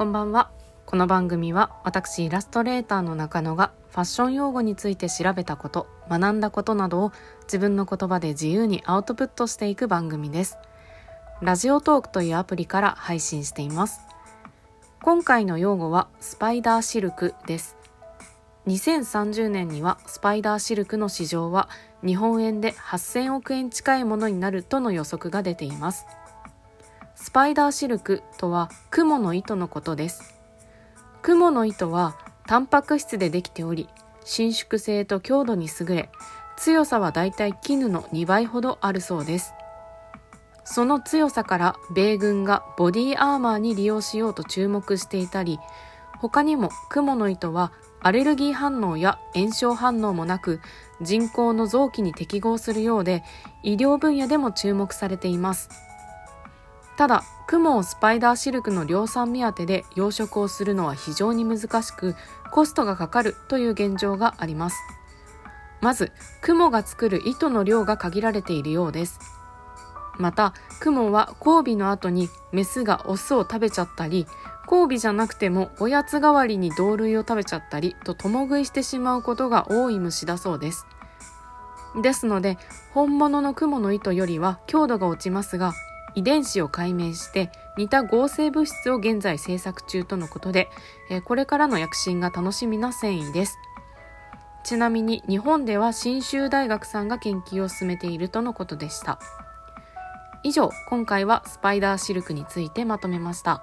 こんばんは。この番組は私イラストレーターの中野がファッション用語について調べたこと学んだことなどを自分の言葉で自由にアウトプットしていく番組です。ラジオトークというアプリから配信しています。今回の用語はスパイダーシルクです。2030年にはスパイダーシルクの市場は日本円で8000億円近いものになるとの予測が出ています。スパイダーシルクとは雲の糸のことです。雲の糸はタンパク質でできており伸縮性と強度に優れ強さはだいたい絹の2倍ほどあるそうです。その強さから米軍がボディーアーマーに利用しようと注目していたり他にも雲の糸はアレルギー反応や炎症反応もなく人工の臓器に適合するようで医療分野でも注目されています。ただ雲をスパイダーシルクの量産目当てで養殖をするのは非常に難しくコストがかかるという現状があります。まず雲が作る糸の量が限られているようです。また雲は交尾の後にメスがオスを食べちゃったり交尾じゃなくてもおやつ代わりに同類を食べちゃったりと共食いしてしまうことが多い虫だそうです。ですので本物の雲の糸よりは強度が落ちますが遺伝子を解明して似た合成物質を現在製作中とのことでえこれからの躍進が楽しみな繊維ですちなみに日本では信州大学さんが研究を進めているとのことでした以上今回はスパイダーシルクについてまとめました。